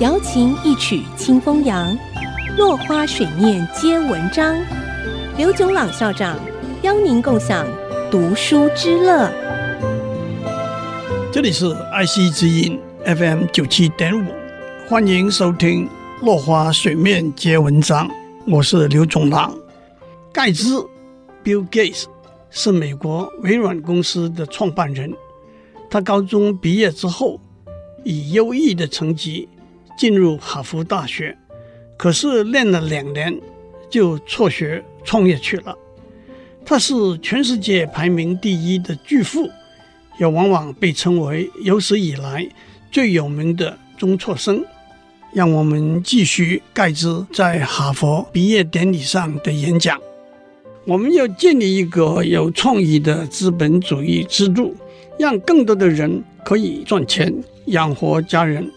瑶琴一曲清风扬，落花水面皆文章。刘炯朗校长邀您共享读书之乐。这里是爱惜之音 FM 九七点五，欢迎收听《落花水面皆文章》，我是刘炯朗。盖茨 （Bill Gates） 是美国微软公司的创办人。他高中毕业之后，以优异的成绩进入哈佛大学，可是练了两年就辍学创业去了。他是全世界排名第一的巨富。也往往被称为有史以来最有名的中辍生。让我们继续盖茨在哈佛毕业典礼上的演讲。我们要建立一个有创意的资本主义制度，让更多的人可以赚钱养活家人。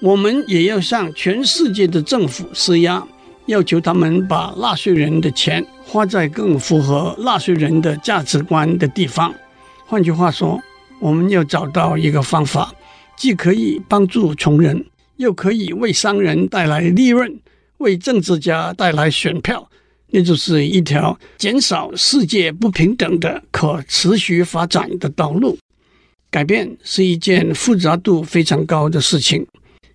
我们也要向全世界的政府施压，要求他们把纳税人的钱花在更符合纳税人的价值观的地方。换句话说，我们要找到一个方法，既可以帮助穷人，又可以为商人带来利润，为政治家带来选票，那就是一条减少世界不平等的可持续发展的道路。改变是一件复杂度非常高的事情，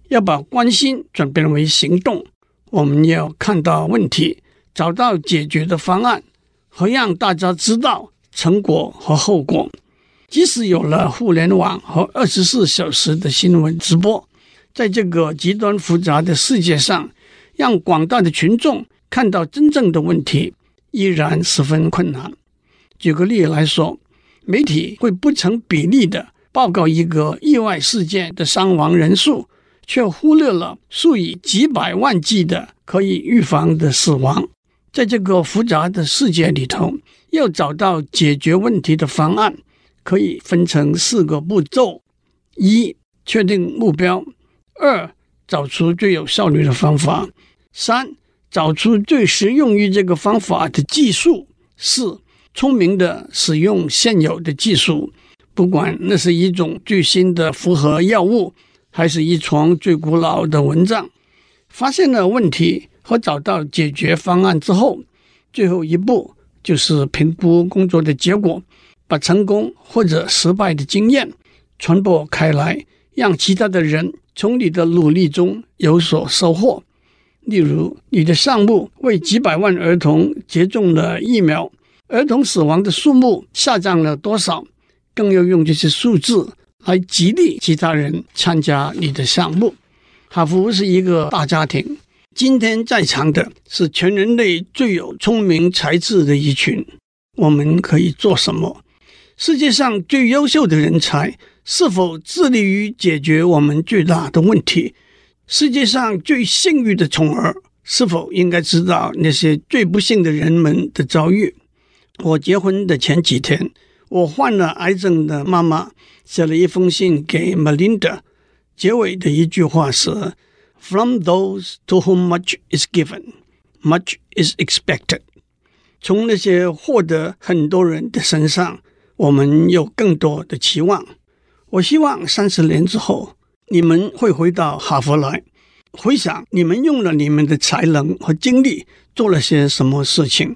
要把关心转变为行动，我们要看到问题，找到解决的方案，和让大家知道成果和后果。即使有了互联网和二十四小时的新闻直播，在这个极端复杂的世界上，让广大的群众看到真正的问题，依然十分困难。举个例来说，媒体会不成比例的报告一个意外事件的伤亡人数，却忽略了数以几百万计的可以预防的死亡。在这个复杂的世界里头，要找到解决问题的方案。可以分成四个步骤：一、确定目标；二、找出最有效率的方法；三、找出最适用于这个方法的技术；四、聪明地使用现有的技术，不管那是一种最新的复合药物，还是一床最古老的蚊帐。发现了问题和找到解决方案之后，最后一步就是评估工作的结果。把成功或者失败的经验传播开来，让其他的人从你的努力中有所收获。例如，你的项目为几百万儿童接种了疫苗，儿童死亡的数目下降了多少？更要用这些数字来激励其他人参加你的项目。哈佛是一个大家庭，今天在场的是全人类最有聪明才智的一群。我们可以做什么？世界上最优秀的人才是否致力于解决我们最大的问题？世界上最幸运的宠儿是否应该知道那些最不幸的人们的遭遇？我结婚的前几天，我患了癌症的妈妈写了一封信给 Melinda，结尾的一句话是：“From those to whom much is given, much is expected。”从那些获得很多人的身上。我们有更多的期望。我希望三十年之后，你们会回到哈佛来，回想你们用了你们的才能和精力做了些什么事情。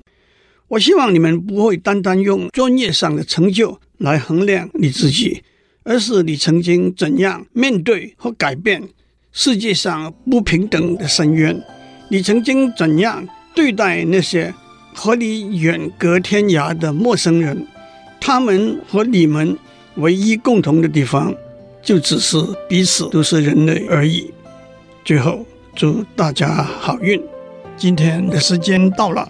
我希望你们不会单单用专业上的成就来衡量你自己，而是你曾经怎样面对和改变世界上不平等的深渊，你曾经怎样对待那些和你远隔天涯的陌生人。他们和你们唯一共同的地方，就只是彼此都是人类而已。最后，祝大家好运！今天的时间到了，